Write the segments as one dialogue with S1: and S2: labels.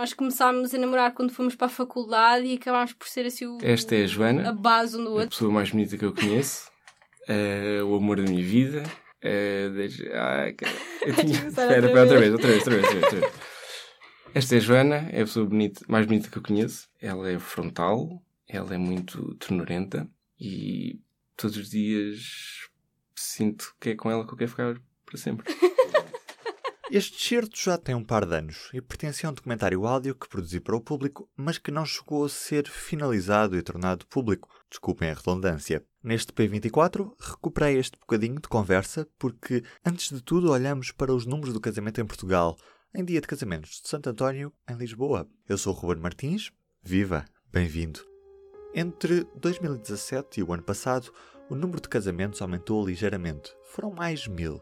S1: Nós começámos a namorar quando fomos para a faculdade e acabámos por ser assim o,
S2: Esta é a Joana.
S1: a base um do
S2: A
S1: outro.
S2: pessoa mais bonita que eu conheço. eh, o amor da minha vida. deixa- ai, cara. Eu tinha... Espera,
S1: outra
S2: outra
S1: vez.
S2: vez, outra vez, outra vez, outra vez, outra vez. Esta é a Joana, é a pessoa bonita, mais bonita que eu conheço. Ela é frontal, ela é muito ternurenta e todos os dias sinto que é com ela que eu quero ficar para sempre.
S3: Este certo já tem um par de anos e pertence a um documentário áudio que produzi para o público, mas que não chegou a ser finalizado e tornado público. Desculpem a redundância. Neste P24, recuperei este bocadinho de conversa porque, antes de tudo, olhamos para os números do casamento em Portugal, em dia de casamentos de Santo António, em Lisboa. Eu sou o Ruben Martins. Viva! Bem-vindo! Entre 2017 e o ano passado, o número de casamentos aumentou ligeiramente. Foram mais mil.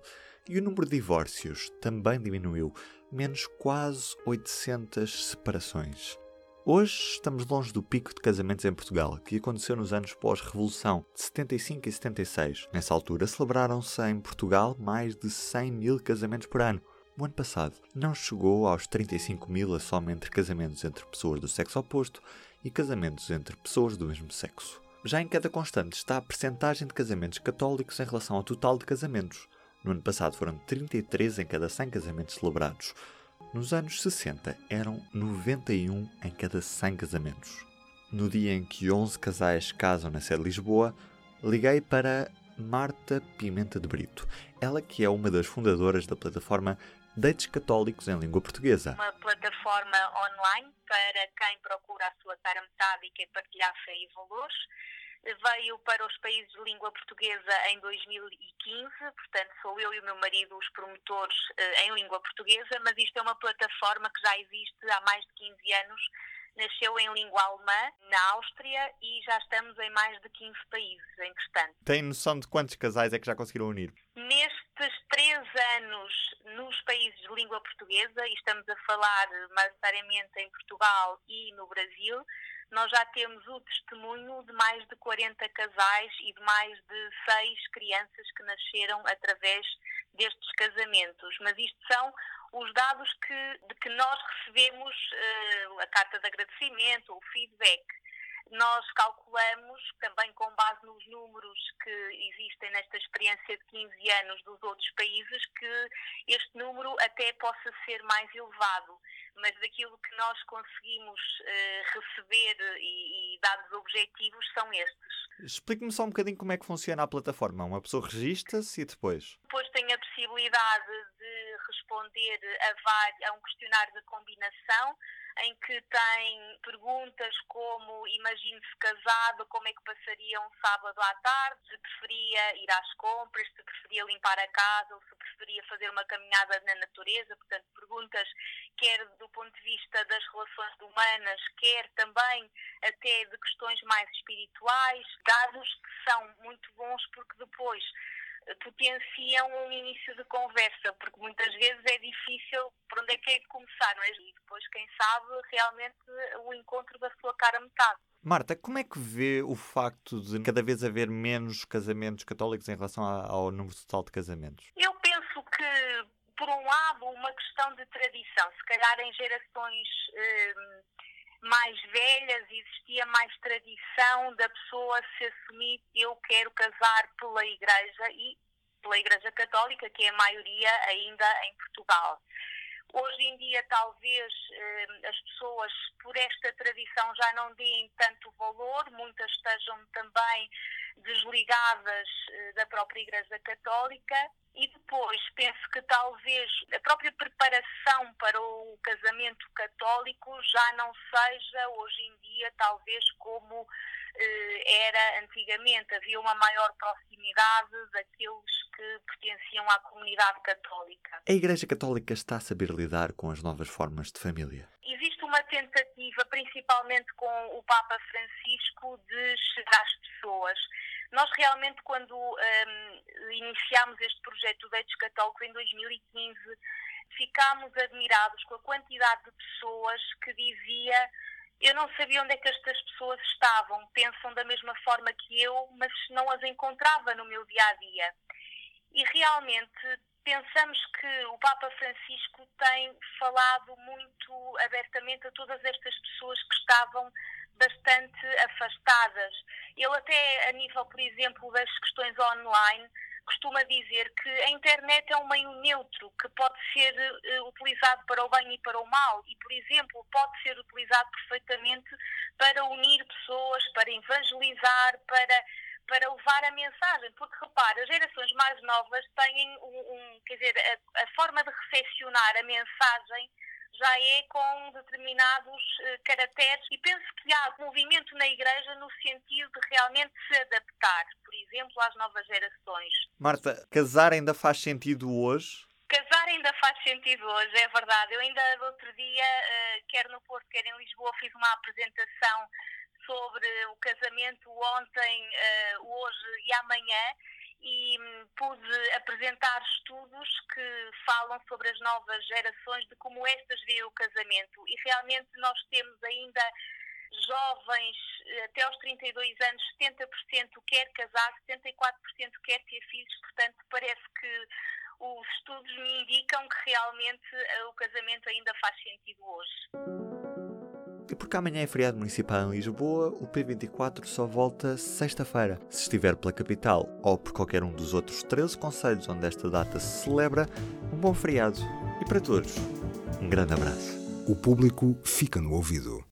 S3: E o número de divórcios também diminuiu, menos quase 800 separações. Hoje estamos longe do pico de casamentos em Portugal, que aconteceu nos anos pós-Revolução, de 75 e 76. Nessa altura celebraram-se em Portugal mais de 100 mil casamentos por ano. O ano passado não chegou aos 35 mil a soma entre casamentos entre pessoas do sexo oposto e casamentos entre pessoas do mesmo sexo. Já em cada constante está a percentagem de casamentos católicos em relação ao total de casamentos. No ano passado foram 33 em cada 100 casamentos celebrados. Nos anos 60 eram 91 em cada 100 casamentos. No dia em que 11 casais casam na sede de Lisboa, liguei para Marta Pimenta de Brito, ela que é uma das fundadoras da plataforma Dates Católicos em Língua Portuguesa.
S4: uma plataforma online para quem procura a sua cara metade e quer partilhar fé e valores. Veio para os países de língua portuguesa em 2015, portanto sou eu e o meu marido os promotores eh, em língua portuguesa, mas isto é uma plataforma que já existe há mais de 15 anos. Nasceu em língua alemã, na Áustria, e já estamos em mais de 15 países em questão.
S3: Tem noção de quantos casais é que já conseguiram unir?
S4: Nestes três anos nos países de língua portuguesa, e estamos a falar maioritariamente em Portugal e no Brasil, nós já temos o testemunho de mais de 40 casais e de mais de seis crianças que nasceram através destes casamentos. Mas isto são os dados que, de que nós recebemos eh, a carta de agradecimento, o feedback nós calculamos, também com base nos números que existem nesta experiência de 15 anos dos outros países, que este número até possa ser mais elevado. Mas daquilo que nós conseguimos eh, receber e, e dados objetivos são estes.
S3: Explique-me só um bocadinho como é que funciona a plataforma. Uma pessoa registra-se e depois.
S4: Depois tem a possibilidade de responder a, a um questionário de combinação em que tem perguntas como imagine-se casado, como é que passaria um sábado à tarde, se preferia ir às compras, se preferia limpar a casa ou se preferia fazer uma caminhada na natureza, portanto perguntas quer do ponto de vista das relações humanas, quer também até de questões mais espirituais, dados que são muito bons porque depois potenciam um início de conversa, porque muitas vezes é difícil por onde é que é de começar, não é? E depois, quem sabe, realmente o encontro da sua cara metade.
S3: Marta, como é que vê o facto de cada vez haver menos casamentos católicos em relação ao número total de casamentos?
S4: Eu penso que, por um lado, uma questão de tradição. Se calhar em gerações hum, mais velhas existia mais tradição da pessoa se assumir eu quero casar pela Igreja e pela Igreja Católica, que é a maioria ainda em Portugal. Hoje em dia, talvez hum, as pessoas, por esta tradição, já não deem tanto valor, muitas estejam também desligadas eh, da própria Igreja Católica e depois penso que talvez a própria preparação para o casamento católico já não seja hoje em dia talvez como eh, era antigamente. Havia uma maior proximidade daqueles que pertenciam à comunidade católica.
S3: A Igreja Católica está a saber lidar com as novas formas de família.
S4: Existe uma tentativa, principalmente com o Papa Francisco, de chegar às pessoas. Nós realmente, quando hum, iniciámos este projeto Dates Católicos em 2015, ficámos admirados com a quantidade de pessoas que dizia eu não sabia onde é que estas pessoas estavam, pensam da mesma forma que eu, mas não as encontrava no meu dia a dia. E realmente pensamos que o Papa Francisco tem falado muito abertamente a todas estas pessoas que estavam bastante afastadas. Ele até a nível, por exemplo, das questões online, costuma dizer que a internet é um meio neutro que pode ser uh, utilizado para o bem e para o mal e, por exemplo, pode ser utilizado perfeitamente para unir pessoas, para evangelizar, para para levar a mensagem, porque repara, as gerações mais novas têm um, um quer dizer, a, a, forma de recepcionar a mensagem já é com determinados uh, caracteres e penso que há movimento na Igreja no sentido de realmente se adaptar, por exemplo, às novas gerações.
S3: Marta, casar ainda faz sentido hoje?
S4: Casar ainda faz sentido hoje, é verdade. Eu ainda outro dia, uh, quer no Porto, quer em Lisboa, fiz uma apresentação sobre o casamento ontem, uh, hoje e amanhã e hum, pude apresentar estudos que falam sobre as novas gerações, de como estas veem o casamento. E realmente nós temos ainda jovens até aos 32 anos, 70% quer casar, 74% quer ter filhos, portanto parece que os estudos me indicam que realmente eh, o casamento ainda faz sentido hoje.
S3: E porque amanhã é feriado municipal em Lisboa, o P24 só volta sexta-feira. Se estiver pela capital ou por qualquer um dos outros 13 conselhos onde esta data se celebra, um bom feriado. E para todos, um grande abraço.
S5: O público fica no ouvido.